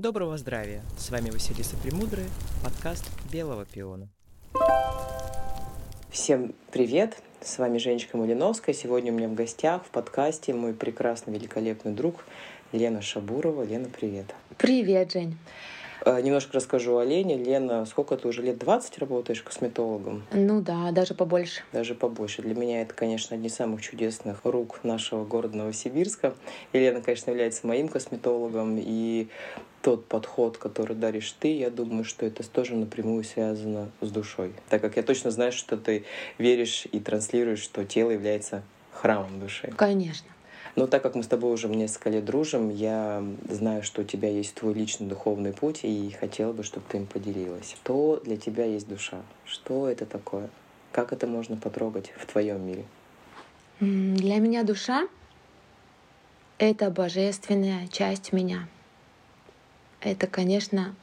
Доброго здравия! С вами Василиса Премудрая, подкаст Белого пиона. Всем привет! С вами Женечка Малиновская. Сегодня у меня в гостях в подкасте мой прекрасный, великолепный друг Лена Шабурова. Лена, привет! Привет, Жень! Э, немножко расскажу о Лене. Лена, сколько ты уже лет 20 работаешь косметологом? Ну да, даже побольше. Даже побольше. Для меня это, конечно, одни из самых чудесных рук нашего города Новосибирска. И Лена, конечно, является моим косметологом. И тот подход, который даришь ты, я думаю, что это тоже напрямую связано с душой. Так как я точно знаю, что ты веришь и транслируешь, что тело является храмом души. Конечно. Но так как мы с тобой уже несколько лет дружим, я знаю, что у тебя есть твой личный духовный путь, и хотела бы, чтобы ты им поделилась. Что для тебя есть душа? Что это такое? Как это можно потрогать в твоем мире? Для меня душа — это божественная часть меня. Это, конечно,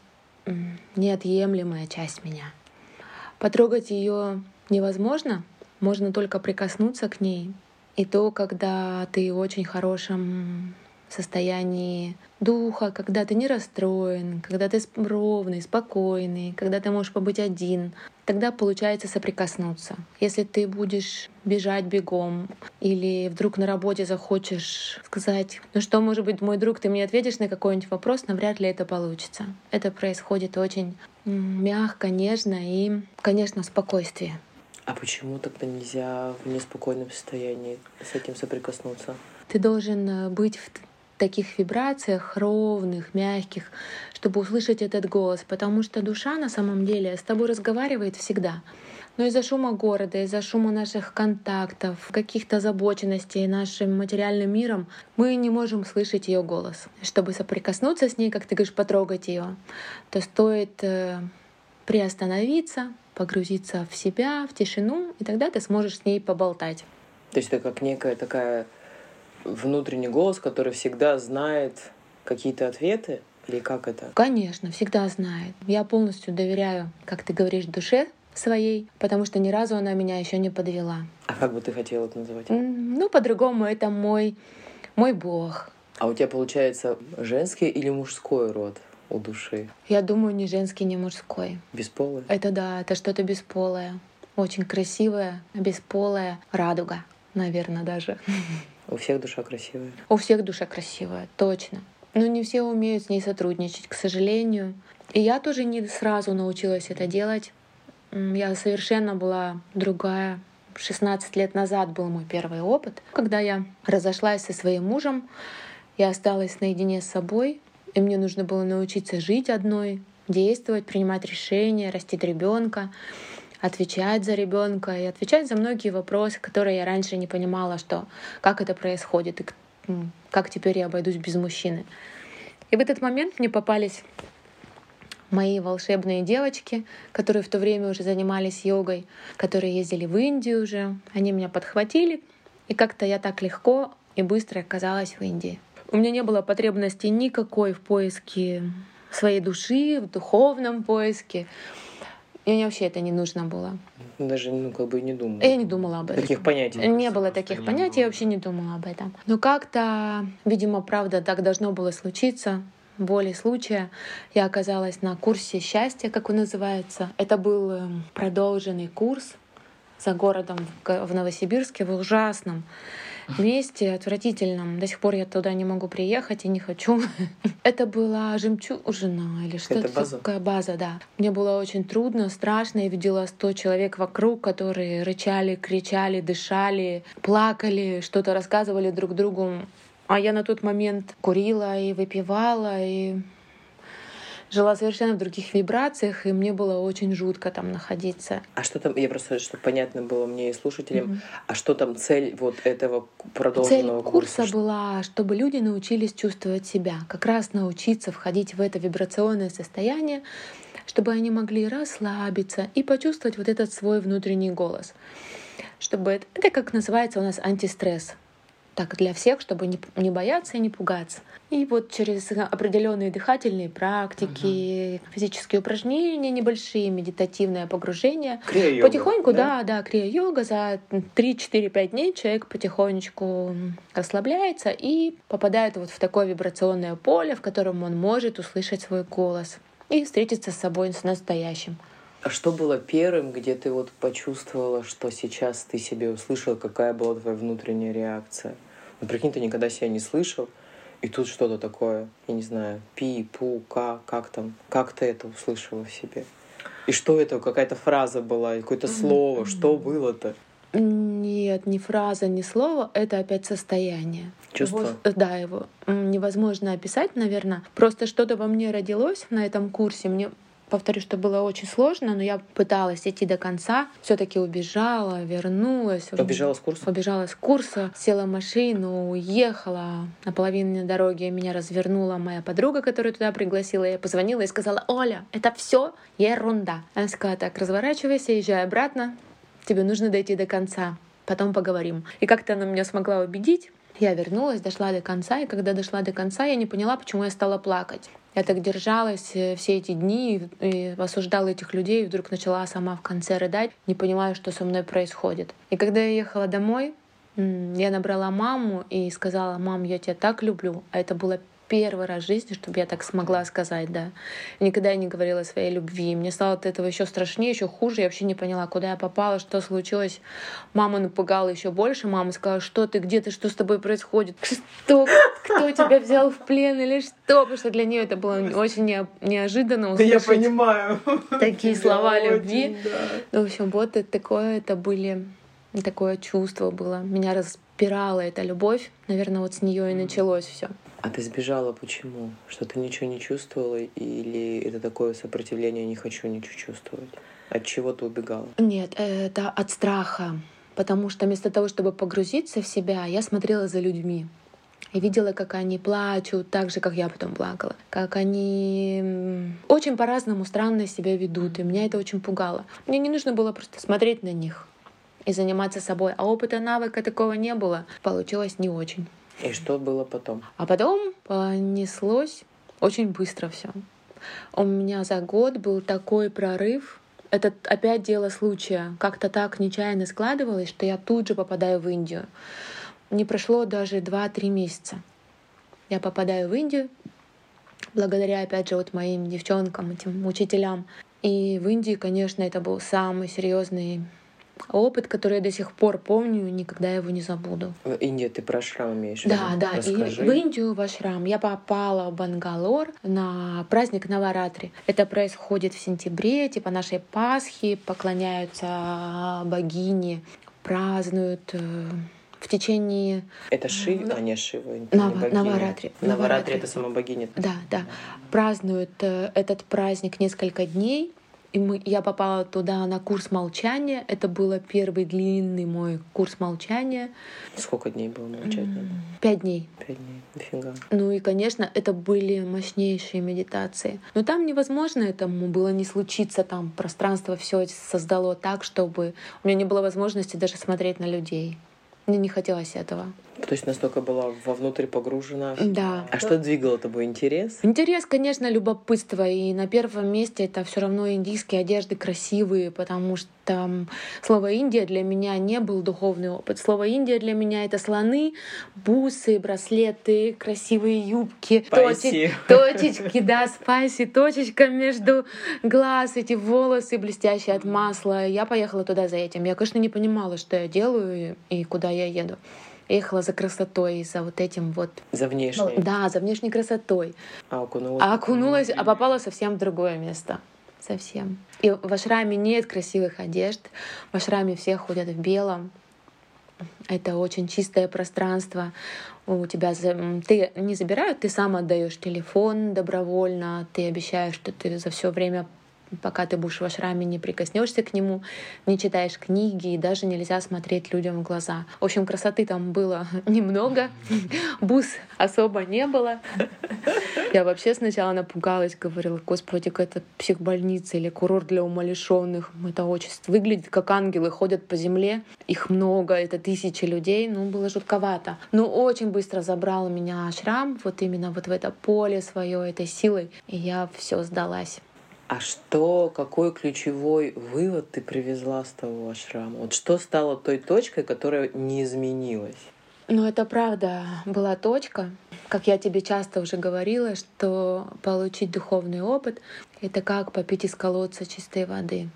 неотъемлемая часть меня. Потрогать ее невозможно, можно только прикоснуться к ней, и то, когда ты в очень хорошем состоянии духа, когда ты не расстроен, когда ты ровный, спокойный, когда ты можешь побыть один, тогда получается соприкоснуться. Если ты будешь бежать бегом или вдруг на работе захочешь сказать, ну что, может быть, мой друг, ты мне ответишь на какой-нибудь вопрос, навряд ли это получится. Это происходит очень мягко, нежно и, конечно, в спокойствии. А почему тогда нельзя в неспокойном состоянии с этим соприкоснуться? Ты должен э, быть в таких вибрациях ровных, мягких, чтобы услышать этот голос, потому что душа на самом деле с тобой разговаривает всегда. Но из-за шума города, из-за шума наших контактов, каких-то озабоченностей нашим материальным миром, мы не можем слышать ее голос. Чтобы соприкоснуться с ней, как ты говоришь, потрогать ее, то стоит э, приостановиться, погрузиться в себя, в тишину, и тогда ты сможешь с ней поболтать. То есть это как некая такая внутренний голос, который всегда знает какие-то ответы, или как это? Конечно, всегда знает. Я полностью доверяю, как ты говоришь, душе своей, потому что ни разу она меня еще не подвела. А как бы ты хотела это называть? Ну, по-другому, это мой, мой бог. А у тебя получается женский или мужской род? у души? Я думаю, ни женский, ни мужской. Бесполое? Это да, это что-то бесполое. Очень красивое, бесполая радуга, наверное, даже. У всех душа красивая? У всех душа красивая, точно. Но не все умеют с ней сотрудничать, к сожалению. И я тоже не сразу научилась это делать. Я совершенно была другая. 16 лет назад был мой первый опыт, когда я разошлась со своим мужем, я осталась наедине с собой, и мне нужно было научиться жить одной, действовать, принимать решения, растить ребенка, отвечать за ребенка и отвечать за многие вопросы, которые я раньше не понимала, что как это происходит и как теперь я обойдусь без мужчины. И в этот момент мне попались мои волшебные девочки, которые в то время уже занимались йогой, которые ездили в Индию уже. Они меня подхватили, и как-то я так легко и быстро оказалась в Индии. У меня не было потребности никакой в поиске своей души, в духовном поиске. И мне вообще это не нужно было. Даже, ну, как бы не думала. Я не думала об этом. Таких понятий. Не было таких понятий, я вообще не думала об этом. Но как-то, видимо, правда, так должно было случиться. Волей случая я оказалась на курсе счастья, как он называется. Это был эм, продолженный курс за городом в Новосибирске, в ужасном месте отвратительном. До сих пор я туда не могу приехать и не хочу. Это была жемчужина или что-то база. такая база, да. Мне было очень трудно, страшно. Я видела сто человек вокруг, которые рычали, кричали, дышали, плакали, что-то рассказывали друг другу. А я на тот момент курила и выпивала, и жила совершенно в других вибрациях, и мне было очень жутко там находиться. А что там, я просто, чтобы понятно было мне и слушателям, mm-hmm. а что там цель вот этого продолженного цель курса? курса была, чтобы люди научились чувствовать себя, как раз научиться входить в это вибрационное состояние, чтобы они могли расслабиться и почувствовать вот этот свой внутренний голос. Чтобы это, это как называется у нас антистресс. Так для всех, чтобы не, не бояться и не пугаться. И вот через определенные дыхательные практики, угу. физические упражнения небольшие, медитативное погружение. Крия-йога, потихоньку, да, да, да крия-йога. За 3-4-5 дней человек потихонечку расслабляется и попадает вот в такое вибрационное поле, в котором он может услышать свой голос и встретиться с собой, с настоящим. А что было первым, где ты вот почувствовала, что сейчас ты себе услышала, какая была твоя внутренняя реакция? Ну, прикинь, ты никогда себя не слышал, и тут что-то такое, я не знаю, пи, пу, ка, как там, как ты это услышала в себе? И что это, какая-то фраза была, какое-то слово, что было-то? Нет, ни фраза, ни слово, это опять состояние. Чувство? Его, да, его невозможно описать, наверное. Просто что-то во мне родилось на этом курсе. Мне Повторю, что было очень сложно, но я пыталась идти до конца. Все-таки убежала, вернулась. Убежала с курса? Убежала с курса, села в машину, уехала. На половине дороги меня развернула моя подруга, которая туда пригласила. Я позвонила и сказала, Оля, это все ерунда. Она сказала, так, разворачивайся, езжай обратно. Тебе нужно дойти до конца. Потом поговорим. И как-то она меня смогла убедить. Я вернулась, дошла до конца, и когда дошла до конца, я не поняла, почему я стала плакать. Я так держалась э, все эти дни и осуждала этих людей, и вдруг начала сама в конце рыдать, не понимая, что со мной происходит. И когда я ехала домой, я набрала маму и сказала, мам, я тебя так люблю. А это было первый раз в жизни, чтобы я так смогла сказать, да. Никогда я не говорила о своей любви. Мне стало от этого еще страшнее, еще хуже. Я вообще не поняла, куда я попала, что случилось. Мама напугала еще больше. Мама сказала, что ты, где ты, что с тобой происходит? Что? Кто тебя взял в плен или что? Потому что для нее это было очень неожиданно услышать. Да я понимаю. Такие слова любви. Ну, в общем, вот это такое, это были такое чувство было. Меня распирала эта любовь. Наверное, вот с нее и началось все. А ты сбежала почему? Что ты ничего не чувствовала или это такое сопротивление «не хочу ничего чувствовать»? От чего ты убегала? Нет, это от страха. Потому что вместо того, чтобы погрузиться в себя, я смотрела за людьми. И видела, как они плачут, так же, как я потом плакала. Как они очень по-разному странно себя ведут. И меня это очень пугало. Мне не нужно было просто смотреть на них и заниматься собой. А опыта навыка такого не было. Получилось не очень. И что было потом? А потом понеслось очень быстро все. У меня за год был такой прорыв. Это опять дело случая. Как-то так нечаянно складывалось, что я тут же попадаю в Индию. Не прошло даже 2-3 месяца. Я попадаю в Индию, благодаря, опять же, вот моим девчонкам, этим учителям. И в Индии, конечно, это был самый серьезный опыт, который я до сих пор помню, никогда его не забуду. В Индию ты про шрам имеешь? Да, да, Расскажи. и в Индию в шрам. Я попала в Бангалор на праздник Наваратри. Это происходит в сентябре, типа нашей Пасхи, поклоняются богине, празднуют э, в течение... Это Шив, а не Шива. Нава, Наваратри. Наваратри — это сама богиня. Да, да. Празднуют э, этот праздник несколько дней. И мы, я попала туда на курс молчания. Это был первый длинный мой курс молчания. Сколько дней было молчать надо? Пять дней. Пять дней, дофига. Ну и, конечно, это были мощнейшие медитации. Но там невозможно этому было не случиться. Там пространство все создало так, чтобы у меня не было возможности даже смотреть на людей. Мне не хотелось этого. То есть настолько была вовнутрь погружена. Да. А что двигало тобой интерес? Интерес, конечно, любопытство. И на первом месте это все равно индийские одежды красивые, потому что слово Индия для меня не был духовный опыт. Слово Индия для меня это слоны, бусы, браслеты, красивые юбки, точеч, точечки, да, спайси, точечка между глаз, эти волосы блестящие от масла. Я поехала туда за этим. Я, конечно, не понимала, что я делаю и куда я еду ехала за красотой, за вот этим вот... За внешней? Да, за внешней красотой. А окунулась? А окунулась, а попала совсем в другое место. Совсем. И в ашраме нет красивых одежд. В ашраме все ходят в белом. Это очень чистое пространство. У тебя ты не забирают, ты сам отдаешь телефон добровольно, ты обещаешь, что ты за все время пока ты будешь в ашраме, не прикоснешься к нему, не читаешь книги, и даже нельзя смотреть людям в глаза. В общем, красоты там было немного, бус особо не было. Я вообще сначала напугалась, говорила, господи, какая-то психбольница или курорт для умалишенных. Это очень выглядит как ангелы, ходят по земле, их много, это тысячи людей, ну, было жутковато. Но очень быстро забрал меня шрам, вот именно вот в это поле свое, этой силой, и я все сдалась. А что, какой ключевой вывод ты привезла с того ашрама? Вот что стало той точкой, которая не изменилась? Ну, это правда была точка. Как я тебе часто уже говорила, что получить духовный опыт — это как попить из колодца чистой воды.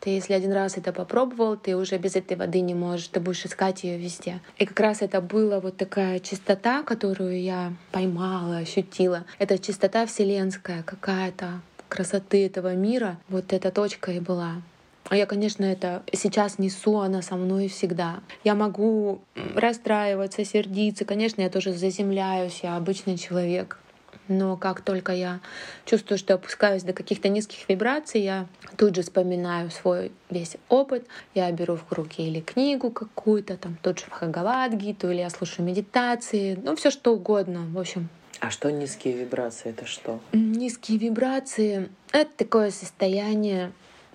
Ты, если один раз это попробовал, ты уже без этой воды не можешь, ты будешь искать ее везде. И как раз это была вот такая чистота, которую я поймала, ощутила. Это чистота вселенская какая-то, красоты этого мира, вот эта точка и была. А я, конечно, это сейчас несу, она со мной всегда. Я могу расстраиваться, сердиться. Конечно, я тоже заземляюсь, я обычный человек. Но как только я чувствую, что опускаюсь до каких-то низких вибраций, я тут же вспоминаю свой весь опыт. Я беру в руки или книгу какую-то, там тот же Бхагавадгиту, или я слушаю медитации, ну все что угодно. В общем, а что низкие вибрации? Это что? Низкие вибрации — это такое состояние,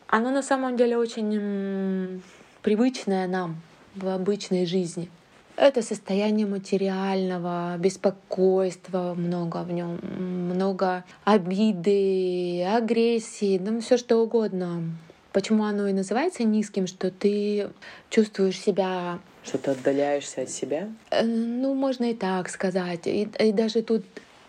оно на самом деле очень привычное нам в обычной жизни. Это состояние материального беспокойства, много в нем, много обиды, агрессии, ну все что угодно. Почему оно и называется низким, что ты чувствуешь себя что ты отдаляешься от себя? Э, ну, можно и так сказать. И, и даже тут,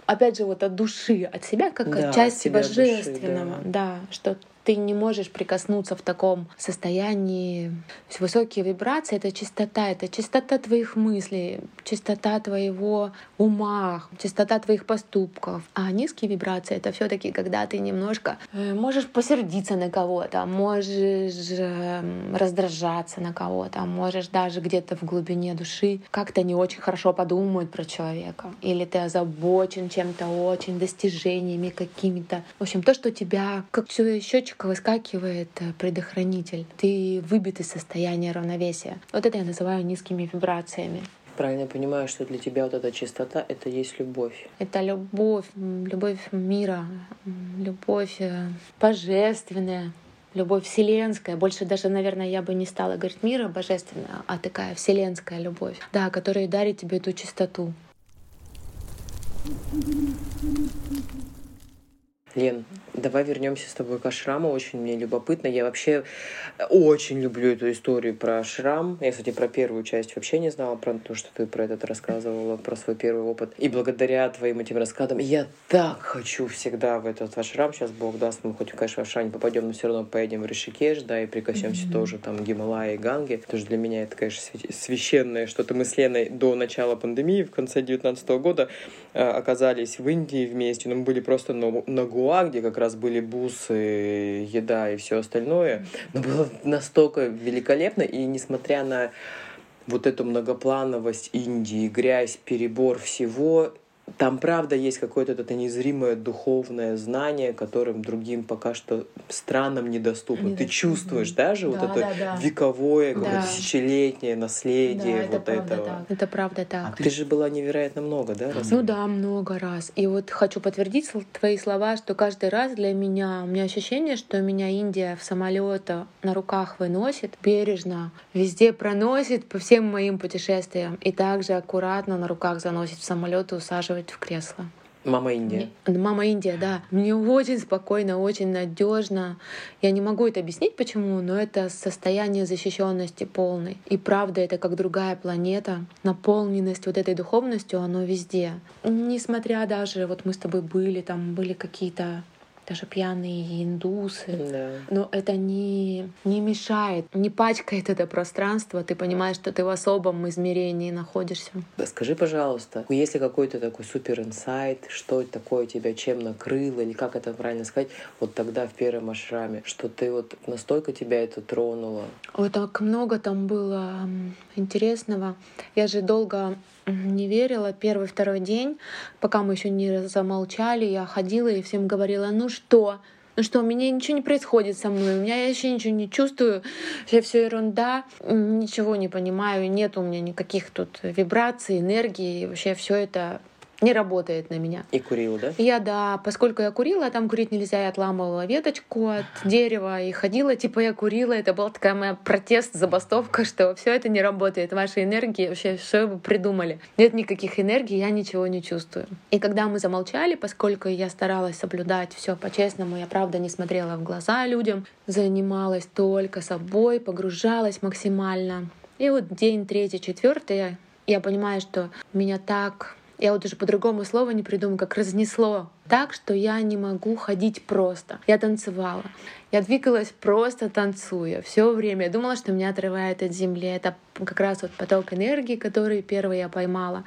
опять же, вот от души, от себя, как да, от части божественного. Души, да. да, что ты не можешь прикоснуться в таком состоянии. Высокие вибрации — это чистота, это чистота твоих мыслей, чистота твоего ума, чистота твоих поступков. А низкие вибрации — это все таки когда ты немножко э, можешь посердиться на кого-то, можешь эм, раздражаться на кого-то, можешь даже где-то в глубине души как-то не очень хорошо подумать про человека. Или ты озабочен чем-то очень, достижениями какими-то. В общем, то, что тебя как счетчик немножко выскакивает э, предохранитель. Ты выбит из состояния равновесия. Вот это я называю низкими вибрациями. Правильно понимаю, что для тебя вот эта чистота — это есть любовь. Это любовь, любовь мира, любовь э, божественная, любовь вселенская. Больше даже, наверное, я бы не стала говорить мира божественная, а такая вселенская любовь, да, которая дарит тебе эту чистоту. Лен, давай вернемся с тобой к шраму. Очень мне любопытно. Я вообще очень люблю эту историю про шрам. Я, кстати, про первую часть вообще не знала, про то, что ты про этот рассказывала, про свой первый опыт. И благодаря твоим этим рассказам я так хочу всегда в этот ваш шрам. Сейчас Бог даст, мы хоть, конечно, в не попадем, но все равно поедем в Ришикеш, да, и прикоснемся mm-hmm. тоже там Гималая и Ганги. Тоже для меня это, конечно, священное что-то. Мы с Леной до начала пандемии, в конце 2019 года, э, оказались в Индии вместе, но мы были просто на, на Гуа, где как раз были бусы, еда и все остальное. Но было настолько великолепно, и несмотря на вот эту многоплановость Индии, грязь, перебор всего, там, правда, есть какое-то это незримое духовное знание, которым другим пока что странам недоступно. Недоступно. Ты чувствуешь даже да, вот это да, да. вековое, да. тысячелетнее наследие да, вот это этого. Так. Это правда так. А ты же была невероятно много, да? Раз? Ну да, много раз. И вот хочу подтвердить твои слова, что каждый раз для меня, у меня ощущение, что меня Индия в самолета на руках выносит, бережно, везде проносит по всем моим путешествиям и также аккуратно на руках заносит в самолет и усаживает усаживать в кресло. Мама Индия. Мне, мама Индия, да. Мне очень спокойно, очень надежно. Я не могу это объяснить, почему, но это состояние защищенности полной. И правда, это как другая планета. Наполненность вот этой духовностью, оно везде. Несмотря даже, вот мы с тобой были, там были какие-то даже пьяные индусы. Да. Но это не, не мешает, не пачкает это пространство. Ты понимаешь, что ты в особом измерении находишься. Скажи, пожалуйста, если какой-то такой супер инсайт, что такое тебя чем накрыло, или как это правильно сказать, вот тогда в первом ашраме, что ты вот настолько тебя это тронуло? Ой, так много там было интересного. Я же долго не верила первый, второй день, пока мы еще не замолчали, я ходила и всем говорила, ну что, Ну что, у меня ничего не происходит со мной, у меня я вообще ничего не чувствую, вообще все ерунда, ничего не понимаю, нет у меня никаких тут вибраций, энергии, вообще все это не работает на меня. И курила, да? Я, да, поскольку я курила, а там курить нельзя, я отламывала веточку от дерева и ходила, типа я курила. Это была такая моя протест, забастовка, что все это не работает. Ваши энергии, вообще все вы придумали. Нет никаких энергий, я ничего не чувствую. И когда мы замолчали, поскольку я старалась соблюдать все по-честному, я правда не смотрела в глаза людям, занималась только собой, погружалась максимально. И вот день третий, четвертый, я понимаю, что меня так я вот уже по-другому слова не придумаю, как разнесло так, что я не могу ходить просто. Я танцевала. Я двигалась просто танцуя все время. Я думала, что меня отрывает от земли. Это как раз вот поток энергии, который первый я поймала.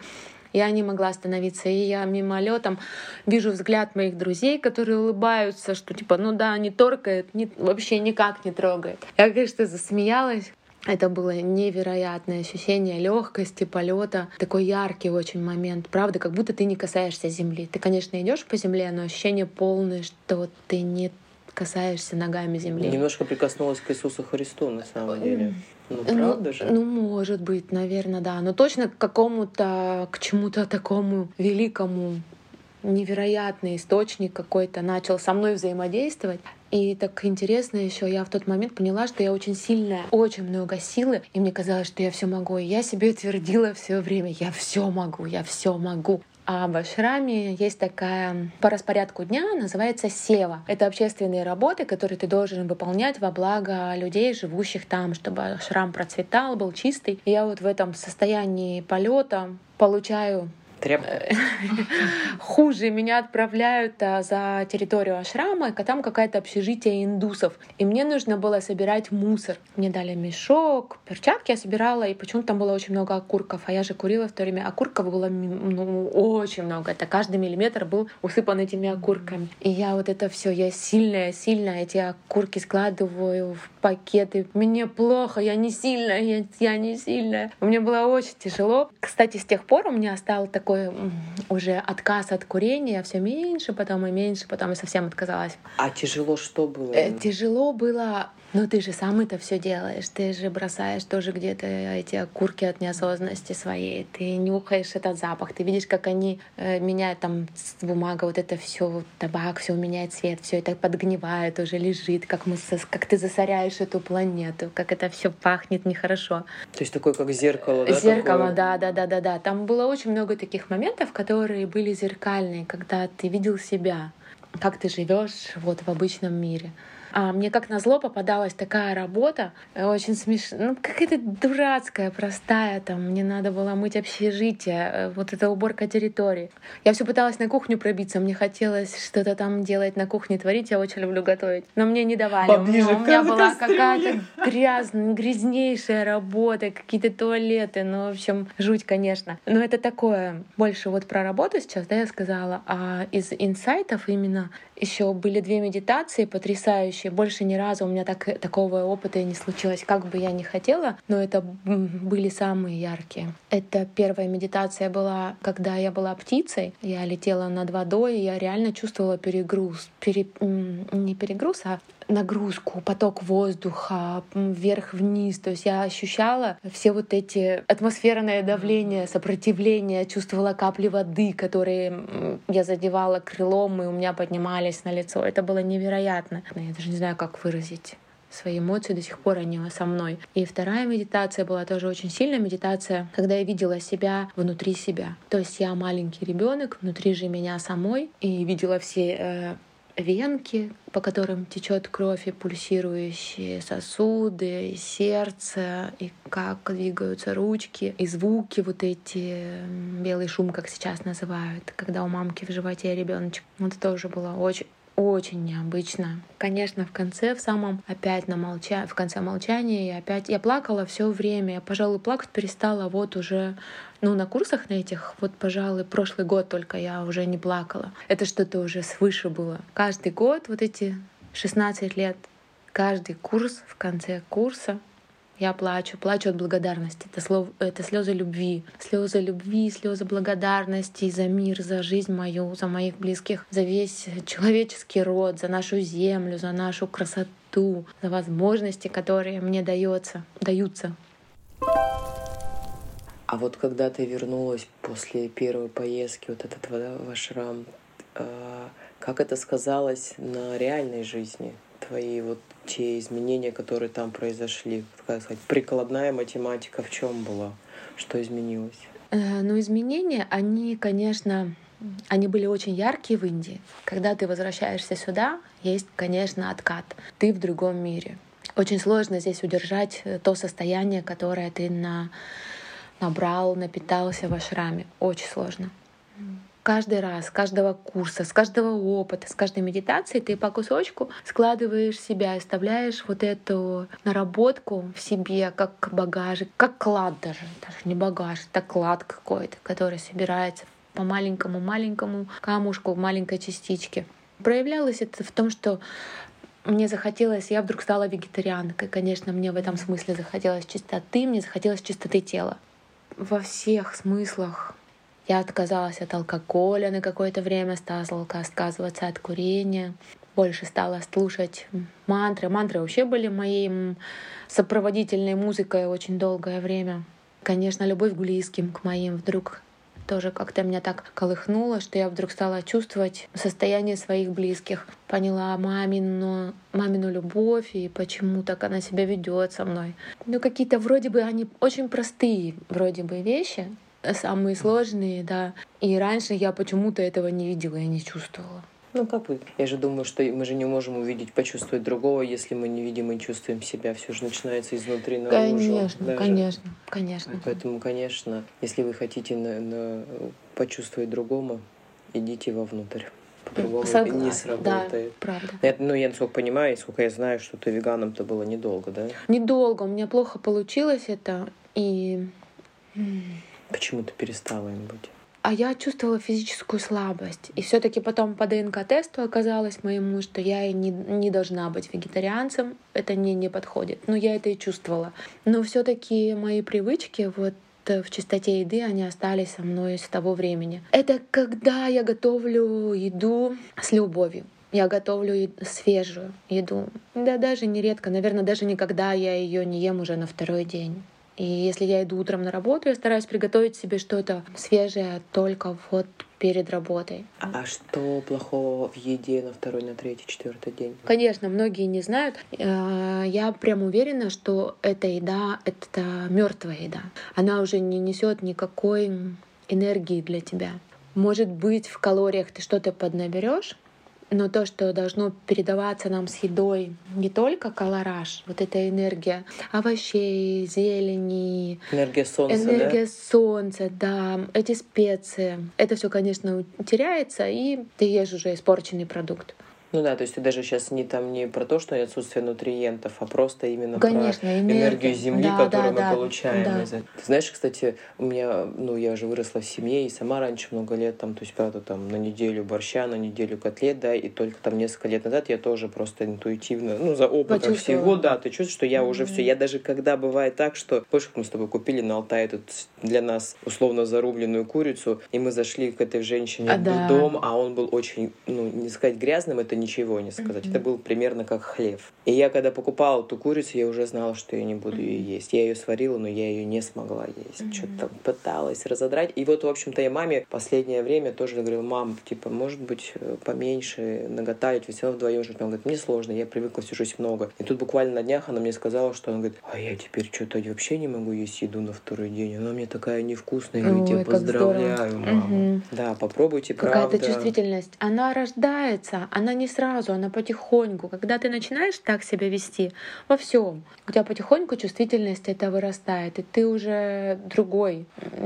Я не могла остановиться. И я мимолетом вижу взгляд моих друзей, которые улыбаются, что типа, ну да, не торкает, не, вообще никак не трогает. Я, конечно, засмеялась. Это было невероятное ощущение легкости, полета, такой яркий очень момент. Правда, как будто ты не касаешься земли. Ты, конечно, идешь по земле, но ощущение полное, что ты не касаешься ногами земли. Немножко прикоснулась к Иисусу Христу на самом деле. Ну, ну правда ну, же? Ну, может быть, наверное, да. Но точно к какому-то, к чему-то такому великому невероятный источник какой-то начал со мной взаимодействовать. И так интересно еще, я в тот момент поняла, что я очень сильная, очень много силы, и мне казалось, что я все могу. И я себе твердила все время, я все могу, я все могу. А в ашраме есть такая по распорядку дня, называется сева. Это общественные работы, которые ты должен выполнять во благо людей, живущих там, чтобы ашрам процветал, был чистый. И я вот в этом состоянии полета получаю Хуже. Меня отправляют а, за территорию ашрама, и там какое-то общежитие индусов. И мне нужно было собирать мусор. Мне дали мешок, перчатки я собирала, и почему-то там было очень много окурков. А я же курила в то время. Окурков было ну, очень много. Это каждый миллиметр был усыпан этими окурками. И я вот это все, я сильная, сильная. Эти окурки складываю в пакеты. Мне плохо, я не сильная, я, я не сильная. Мне было очень тяжело. Кстати, с тех пор у меня стал такой такой уже отказ от курения, все меньше, потом и меньше, потом и совсем отказалась. А тяжело что было? Э, тяжело было ну ты же сам это все делаешь, ты же бросаешь тоже где-то эти окурки от неосознанности своей, ты нюхаешь этот запах, ты видишь, как они э, меняют там бумага, вот это все, табак, все меняет цвет, все это подгнивает, уже лежит, как мы, как ты засоряешь эту планету, как это все пахнет нехорошо. То есть такое как зеркало, да? Зеркало, такое? да, да, да, да, да. Там было очень много таких моментов, которые были зеркальные, когда ты видел себя, как ты живешь вот в обычном мире. А мне как назло попадалась такая работа, э, очень смешная, ну какая-то дурацкая, простая, там мне надо было мыть общежитие, э, вот эта уборка территории. Я все пыталась на кухню пробиться, мне хотелось что-то там делать на кухне, творить, я очень люблю готовить, но мне не давали. Поближе у меня была какая-то грязная, грязнейшая работа, какие-то туалеты, ну в общем жуть, конечно. Но это такое больше вот про работу сейчас, да, я сказала, а из инсайтов именно еще были две медитации потрясающие. Больше ни разу у меня так, такого опыта не случилось, как бы я ни хотела, но это были самые яркие. Это первая медитация была, когда я была птицей. Я летела над водой, и я реально чувствовала перегруз. Пере, не перегруз, а нагрузку, поток воздуха вверх-вниз. То есть я ощущала все вот эти атмосферное давление, сопротивление, чувствовала капли воды, которые я задевала крылом, и у меня поднимались на лицо. Это было невероятно. Я даже не знаю, как выразить свои эмоции, до сих пор они со мной. И вторая медитация была тоже очень сильная медитация, когда я видела себя внутри себя. То есть я маленький ребенок внутри же меня самой и видела все э, венки, по которым течет кровь и пульсирующие сосуды, и сердце, и как двигаются ручки, и звуки вот эти, белый шум, как сейчас называют, когда у мамки в животе ребеночек. Вот это тоже было очень очень необычно. Конечно, в конце, в самом опять на молча... в конце молчания я опять я плакала все время. Я, пожалуй, плакать перестала вот уже ну, на курсах на этих, вот, пожалуй, прошлый год только я уже не плакала. Это что-то уже свыше было. Каждый год, вот эти 16 лет, каждый курс, в конце курса я плачу, плачу от благодарности. Это, слов, это слезы любви. Слезы любви, слезы благодарности за мир, за жизнь мою, за моих близких, за весь человеческий род, за нашу землю, за нашу красоту, за возможности, которые мне дается, даются. А вот когда ты вернулась после первой поездки, вот этот в ашрам, а, как это сказалось на реальной жизни? Твои вот те изменения, которые там произошли, как сказать, прикладная математика в чем была? Что изменилось? Э, ну, изменения, они, конечно, они были очень яркие в Индии. Когда ты возвращаешься сюда, есть, конечно, откат. Ты в другом мире. Очень сложно здесь удержать то состояние, которое ты на набрал, напитался в ашраме. Очень сложно. Каждый раз, с каждого курса, с каждого опыта, с каждой медитации ты по кусочку складываешь себя, оставляешь вот эту наработку в себе, как багажик, как клад даже, даже не багаж, это клад какой-то, который собирается по маленькому-маленькому камушку, маленькой частичке. Проявлялось это в том, что мне захотелось, я вдруг стала вегетарианкой. Конечно, мне в этом смысле захотелось чистоты, мне захотелось чистоты тела во всех смыслах. Я отказалась от алкоголя на какое-то время, стала отказываться от курения, больше стала слушать мантры. Мантры вообще были моей сопроводительной музыкой очень долгое время. Конечно, любовь к близким, к моим вдруг тоже как-то меня так колыхнуло, что я вдруг стала чувствовать состояние своих близких. Поняла мамину, мамину любовь и почему так она себя ведет со мной. Ну, какие-то вроде бы они очень простые вроде бы вещи, самые сложные, да. И раньше я почему-то этого не видела и не чувствовала. Ну, как бы, я же думаю, что мы же не можем увидеть, почувствовать другого, если мы не видим и чувствуем себя. Все же начинается изнутри наружу. Конечно, даже. конечно, конечно. Поэтому, конечно, если вы хотите на, на, почувствовать другому, идите вовнутрь. По-другому Согласна, не сработает. Да, правда. Это, ну, я насколько понимаю, сколько я знаю, что ты веганом-то было недолго, да? Недолго. У меня плохо получилось это. И... Почему ты перестала им быть? А я чувствовала физическую слабость. И все-таки потом по ДНК-тесту оказалось моему, что я и не, не должна быть вегетарианцем, это мне не подходит. Но я это и чувствовала. Но все-таки мои привычки вот э, в чистоте еды, они остались со мной с того времени. Это когда я готовлю еду с любовью. Я готовлю свежую еду. Да, даже нередко, наверное, даже никогда я ее не ем уже на второй день. И если я иду утром на работу, я стараюсь приготовить себе что-то свежее только вот перед работой. А что плохого в еде на второй, на третий, четвертый день? Конечно, многие не знают. Э, я прям уверена, что эта еда — это мертвая еда. Она уже не несет никакой энергии для тебя. Может быть, в калориях ты что-то поднаберешь, но то, что должно передаваться нам с едой, не только колораж, вот эта энергия овощей, зелени, энергия солнца, энергия да? солнца, да, эти специи, это все, конечно, теряется, и ты ешь уже испорченный продукт. Ну да, то есть ты даже сейчас не там не про то, что отсутствие нутриентов, а просто именно Конечно, про энергию земли, да, которую да, мы да, получаем да. из этого. Ты знаешь, кстати, у меня, ну я же выросла в семье и сама раньше много лет там, то есть правда там на неделю борща, на неделю котлет, да, и только там несколько лет назад я тоже просто интуитивно, ну за опытом всего, да, ты чувствуешь, что я mm-hmm. уже все, я даже когда бывает так, что, помнишь, мы с тобой купили на Алтае тут для нас условно зарубленную курицу, и мы зашли к этой женщине а, в да. дом, а он был очень, ну не сказать грязным, это ничего не сказать сказать. Это был примерно как хлеб. И я когда покупала эту курицу, я уже знала, что я не буду ее есть. Я ее сварила, но я ее не смогла есть. Mm-hmm. Что-то там пыталась разодрать. И вот, в общем-то, я маме последнее время тоже говорила, мам, типа, может быть, э, поменьше наготовить, ведь все равно вдвоем живем. Она говорит, мне сложно, я привыкла всю жизнь много. И тут буквально на днях она мне сказала, что она говорит, а я теперь что-то вообще не могу есть еду на второй день. Она мне такая невкусная. Я говорю, поздравляю, мама. Угу. Да, попробуйте, Какая-то чувствительность. Она рождается, она не сразу, она потихоньку когда ты начинаешь так себя вести во всем, у тебя потихоньку чувствительность это вырастает, и ты уже другой,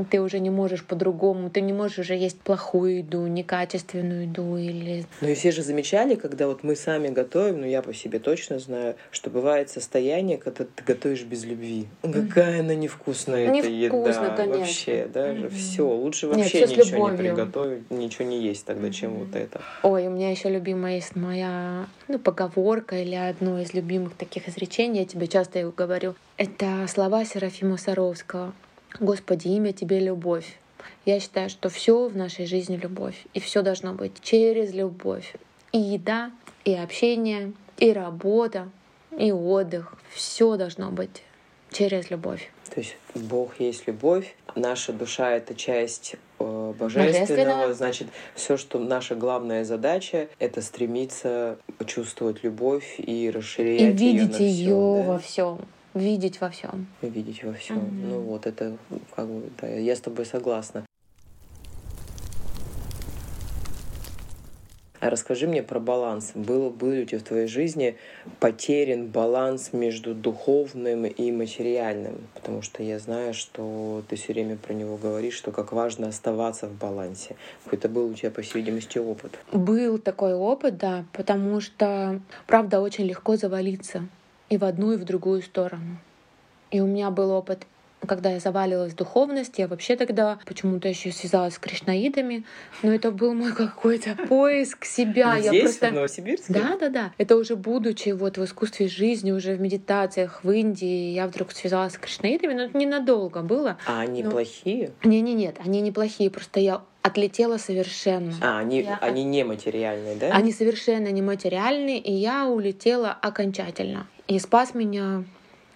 ты уже не можешь по-другому, ты не можешь уже есть плохую еду, некачественную еду или... Ну и все же замечали, когда вот мы сами готовим, ну я по себе точно знаю, что бывает состояние, когда ты готовишь без любви. Какая она невкусная эта еда. конечно. Вообще, даже mm-hmm. все. Лучше вообще Нет, ничего не приготовить, ничего не есть тогда, mm-hmm. чем вот это. Ой, у меня еще любимая моя ну, поговорка или одно из любимых таких изречений, я тебе часто его говорю. Это слова Серафима Саровского. «Господи, имя Тебе — любовь». Я считаю, что все в нашей жизни любовь, и все должно быть через любовь. И еда, и общение, и работа, и отдых. Все должно быть через любовь. То есть Бог есть любовь, наша душа это часть божественного, божественного, значит, все, что наша главная задача, это стремиться чувствовать любовь и расширять и видеть ее, да? во всем. Видеть во всем. Видеть во всем. Mm-hmm. Ну вот это как бы, да, я с тобой согласна. Расскажи мне про баланс. Было, был ли у тебя в твоей жизни потерян баланс между духовным и материальным? Потому что я знаю, что ты все время про него говоришь, что как важно оставаться в балансе. Какой-то был у тебя, по всей видимости, опыт. Был такой опыт, да, потому что, правда, очень легко завалиться и в одну, и в другую сторону. И у меня был опыт когда я завалилась в духовность, я вообще тогда почему-то еще связалась с кришнаидами, но это был мой какой-то поиск себя. Здесь, я просто... в Новосибирске? Да, да, да. Это уже будучи вот в искусстве жизни, уже в медитациях в Индии, я вдруг связалась с кришнаидами, но это ненадолго было. А они но... плохие? Не, не, нет, они не плохие, просто я отлетела совершенно. А, они, я... они нематериальные, да? Они совершенно нематериальные, и я улетела окончательно. И спас меня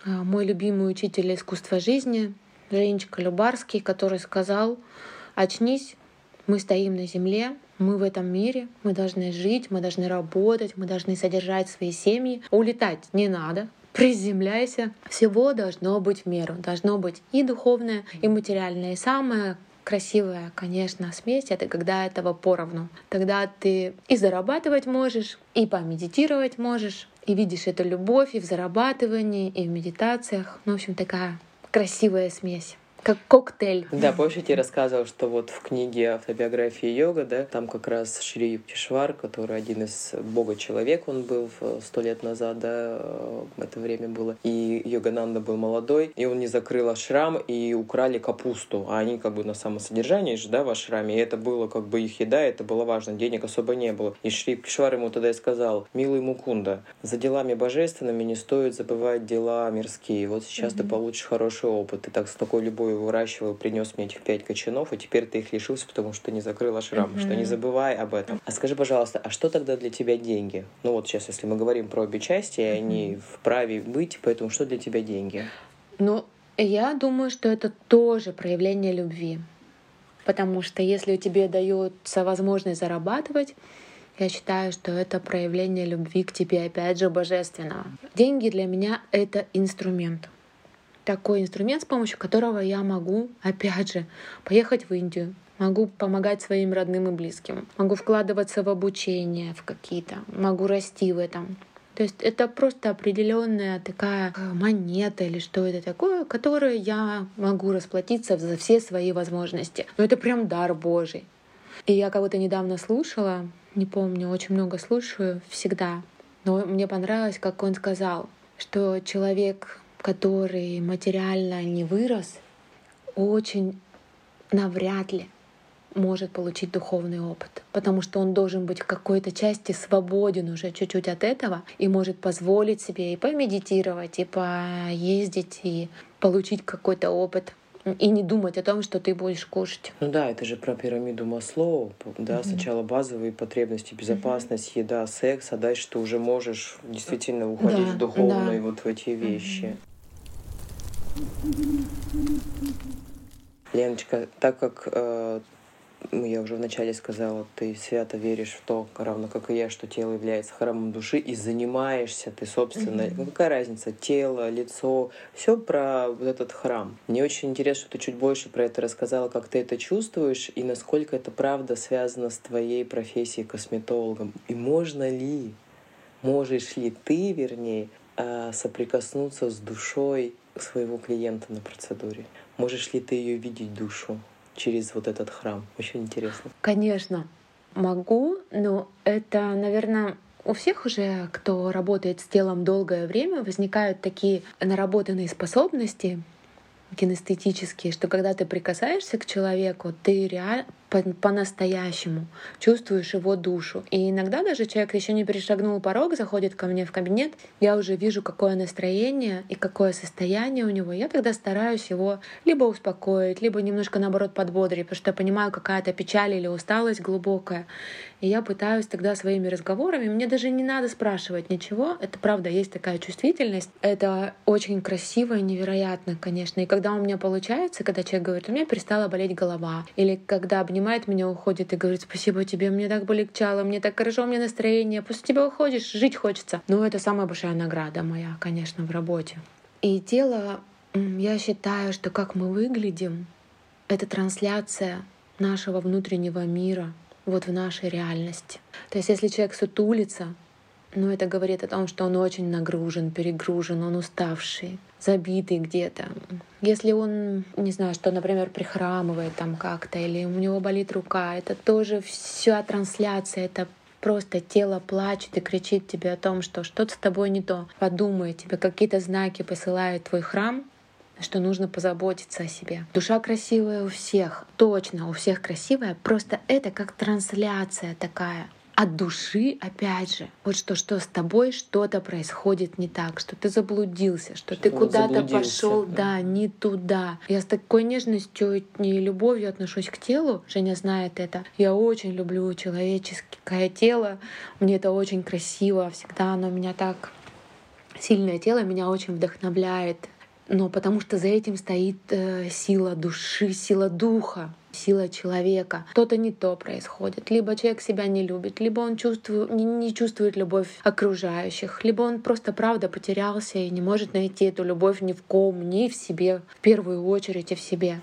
мой любимый учитель искусства жизни Женечка Любарский, который сказал, очнись, мы стоим на земле, мы в этом мире, мы должны жить, мы должны работать, мы должны содержать свои семьи. Улетать не надо, приземляйся. Всего должно быть в меру. Должно быть и духовное, и материальное. И самое красивая, конечно, смесь — это когда этого поровну. Тогда ты и зарабатывать можешь, и помедитировать можешь, и видишь эту любовь и в зарабатывании, и в медитациях. Ну, в общем, такая красивая смесь как коктейль. Да, помнишь, я тебе рассказывал, что вот в книге автобиографии йога, да, там как раз Шри Юктишвар, который один из бога-человек, он был сто лет назад, да, в это время было, и Йогананда был молодой, и он не закрыл ашрам, и украли капусту, а они как бы на самосодержании же, да, в ашраме, и это было как бы их еда, это было важно, денег особо не было. И Шри Юктишвар ему тогда и сказал, милый Мукунда, за делами божественными не стоит забывать дела мирские, вот сейчас mm-hmm. ты получишь хороший опыт, ты так с такой любовью выращивал, принес мне этих пять кочанов, и теперь ты их лишился, потому что не закрыла шрам. Mm-hmm. Что не забывай об этом. А скажи, пожалуйста, а что тогда для тебя деньги? Ну вот сейчас, если мы говорим про обе части, mm-hmm. они вправе быть, поэтому что для тебя деньги? Ну, я думаю, что это тоже проявление любви. Потому что если тебе дается возможность зарабатывать, я считаю, что это проявление любви к тебе, опять же, божественного. Деньги для меня — это инструмент такой инструмент, с помощью которого я могу, опять же, поехать в Индию, могу помогать своим родным и близким, могу вкладываться в обучение, в какие-то, могу расти в этом. То есть это просто определенная такая э, монета или что это такое, которой я могу расплатиться за все свои возможности. Но это прям дар Божий. И я кого-то недавно слушала, не помню, очень много слушаю всегда, но мне понравилось, как он сказал, что человек который материально не вырос, очень навряд ли может получить духовный опыт, потому что он должен быть в какой-то части свободен уже чуть-чуть от этого и может позволить себе и помедитировать, и поездить, и получить какой-то опыт и не думать о том, что ты будешь кушать. Ну да, это же про пирамиду Маслоу. Да, mm-hmm. сначала базовые потребности, безопасность, mm-hmm. еда, секс, а дальше ты уже можешь действительно уходить да, в духовные да. вот в эти вещи. Mm-hmm. Леночка, так как э, ну, я уже вначале сказала, ты свято веришь в то, равно как и я, что тело является храмом души, и занимаешься ты, собственно, mm-hmm. какая разница, тело, лицо, все про вот этот храм. Мне очень интересно, что ты чуть больше про это рассказала, как ты это чувствуешь, и насколько это правда связано с твоей профессией косметологом. И можно ли, можешь ли ты, вернее, а, соприкоснуться с душой своего клиента на процедуре? Можешь ли ты ее видеть душу? через вот этот храм? Очень интересно. Конечно, могу, но это, наверное, у всех уже, кто работает с телом долгое время, возникают такие наработанные способности кинестетические, что когда ты прикасаешься к человеку, ты реально по-настоящему, чувствуешь его душу. И иногда даже человек еще не перешагнул порог, заходит ко мне в кабинет, я уже вижу, какое настроение и какое состояние у него. Я тогда стараюсь его либо успокоить, либо немножко наоборот подбодрить, потому что я понимаю, какая-то печаль или усталость глубокая. И я пытаюсь тогда своими разговорами, мне даже не надо спрашивать ничего, это правда, есть такая чувствительность. Это очень красиво и невероятно, конечно. И когда у меня получается, когда человек говорит, у меня перестала болеть голова, или когда обнимает меня, уходит и говорит, спасибо тебе, мне так полегчало, мне так хорошо, меня настроение, после тебя уходишь, жить хочется. Ну, это самая большая награда моя, конечно, в работе. И тело, я считаю, что как мы выглядим, это трансляция нашего внутреннего мира, вот в нашей реальности. То есть если человек сутулится, ну это говорит о том, что он очень нагружен, перегружен, он уставший, забитый где-то. Если он, не знаю, что, например, прихрамывает там как-то, или у него болит рука, это тоже вся трансляция, это просто тело плачет и кричит тебе о том, что что-то с тобой не то. Подумай, тебе какие-то знаки посылает твой храм, что нужно позаботиться о себе. Душа красивая у всех, точно у всех красивая, просто это как трансляция такая от души, опять же, вот что, что с тобой что-то происходит не так, что ты заблудился, что, что ты куда-то пошел, да. да, не туда. Я с такой нежностью и любовью отношусь к телу. Женя знает это. Я очень люблю человеческое тело. Мне это очень красиво. Всегда оно меня так сильное тело меня очень вдохновляет но потому что за этим стоит э, сила души, сила духа, сила человека. Что-то не то происходит. Либо человек себя не любит, либо он чувствует, не, чувствует любовь окружающих, либо он просто правда потерялся и не может найти эту любовь ни в ком, ни в себе, в первую очередь и в себе.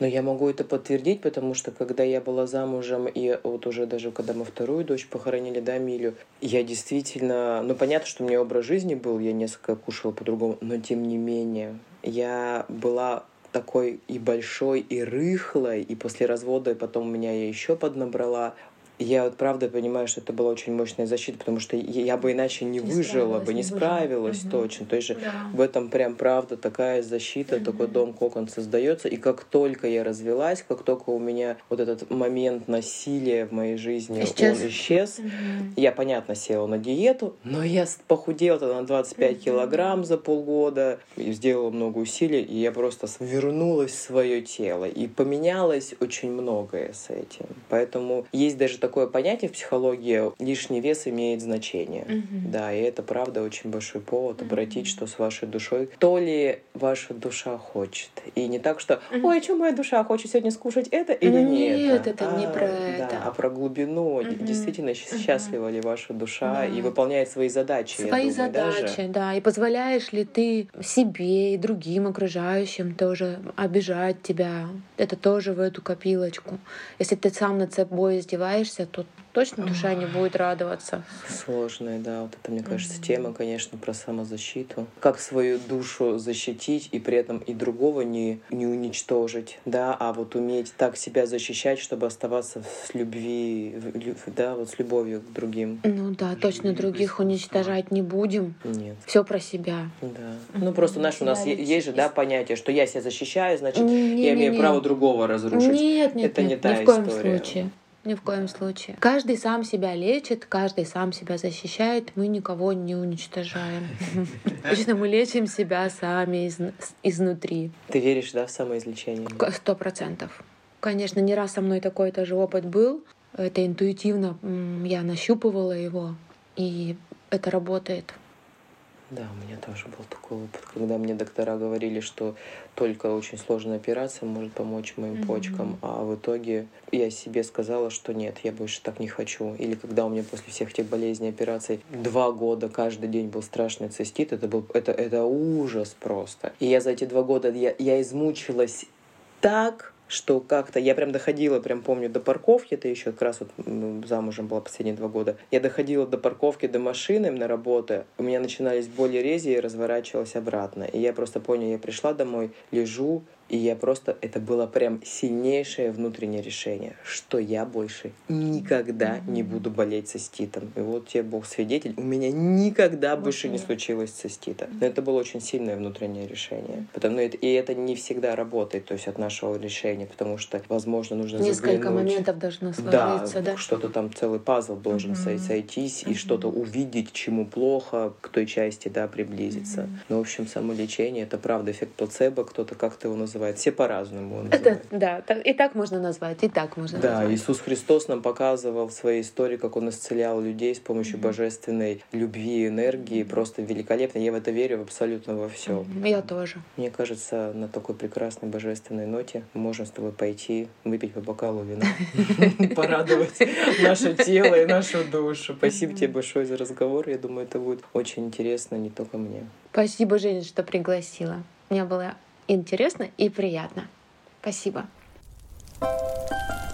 Но я могу это подтвердить, потому что когда я была замужем, и вот уже даже когда мы вторую дочь похоронили, да, Милю, я действительно... Ну, понятно, что у меня образ жизни был, я несколько кушала по-другому, но тем не менее, я была такой и большой, и рыхлой, и после развода потом меня я еще поднабрала. Я вот правда понимаю, что это была очень мощная защита, потому что я бы иначе не, не выжила бы, не, не справилась угу. точно. То есть да. в этом прям правда такая защита, угу. такой дом кокон создается. И как только я развелась, как только у меня вот этот момент насилия в моей жизни исчез. он исчез, угу. я, понятно, села на диету, но я похудела тогда на 25 угу. килограмм за полгода, и сделала много усилий, и я просто вернулась в свое тело. И поменялось очень многое с этим. Поэтому есть даже такое понятие в психологии лишний вес имеет значение. Угу. Да, и это правда очень большой повод обратить, что с вашей душой. То ли ваша душа хочет. И не так, что ой, что моя душа хочет сегодня скушать это или ну, нет. Нет, это а, не про да, это. А про глубину. Угу. Действительно счастлива ли ваша душа и выполняет свои задачи. Свои думаю, задачи, даже. да. И позволяешь ли ты себе и другим окружающим тоже обижать тебя. Это тоже в эту копилочку. Если ты сам над собой издеваешься, боишься, то точно душа не будет радоваться. Сложная, да, вот это, мне кажется, mm-hmm. тема, конечно, про самозащиту. Как свою душу защитить и при этом и другого не, не уничтожить, да, а вот уметь так себя защищать, чтобы оставаться с любви, да, вот с любовью к другим. Ну да, точно других уничтожать не будем. Нет. Все про себя. Да. Ну просто, знаешь, у нас есть же, да, понятие, что я себя защищаю, значит, не, не, я имею не, право другого разрушить. Нет, нет, это нет, не та ни в коем история. случае. Ни в коем случае. Каждый сам себя лечит, каждый сам себя защищает, мы никого не уничтожаем. Точно мы лечим себя сами из, изнутри. Ты веришь, да, в самоизлечение? Сто процентов. Конечно, не раз со мной такой тоже опыт был. Это интуитивно я нащупывала его, и это работает. Да, у меня тоже был такой опыт, когда мне доктора говорили, что только очень сложная операция может помочь моим mm-hmm. почкам, а в итоге я себе сказала, что нет, я больше так не хочу. Или когда у меня после всех этих болезней, операций два года каждый день был страшный цистит, это был это это ужас просто. И я за эти два года я я измучилась так, что как-то я прям доходила, прям помню, до парковки, это еще как раз вот замужем была последние два года, я доходила до парковки, до машины на работу, у меня начинались боли рези и разворачивалась обратно. И я просто понял, я пришла домой, лежу, И я просто, это было прям сильнейшее внутреннее решение, что я больше никогда не буду болеть циститом. И вот тебе Бог свидетель, у меня никогда больше не случилось цистита. Но это было очень сильное внутреннее решение. Потому, и это не всегда работает, то есть от нашего решения, потому что, возможно, нужно Несколько заглянуть. моментов должно сложиться, да? да? что-то там целый пазл должен mm-hmm. сойтись mm-hmm. и что-то увидеть, чему плохо, к той части, да, приблизиться. Mm-hmm. Ну, в общем, само лечение — это правда эффект плацебо, кто-то как-то его называет. Все по-разному Это, да, и так можно назвать, и так можно да, назвать. Иисус Христос нам показывал в своей истории, как Он исцелял людей с помощью mm-hmm. божественной любви и энергии. Просто великолепно. Я в это верю абсолютно во все. Mm-hmm. Я тоже. Мне кажется, на такой прекрасной божественной ноте мы можем с тобой пойти выпить по бокалу вина, порадовать наше тело и нашу душу. Спасибо тебе большое за разговор. Я думаю, это будет очень интересно не только мне. Спасибо, Женя, что пригласила. Мне было интересно и приятно. Спасибо. thank you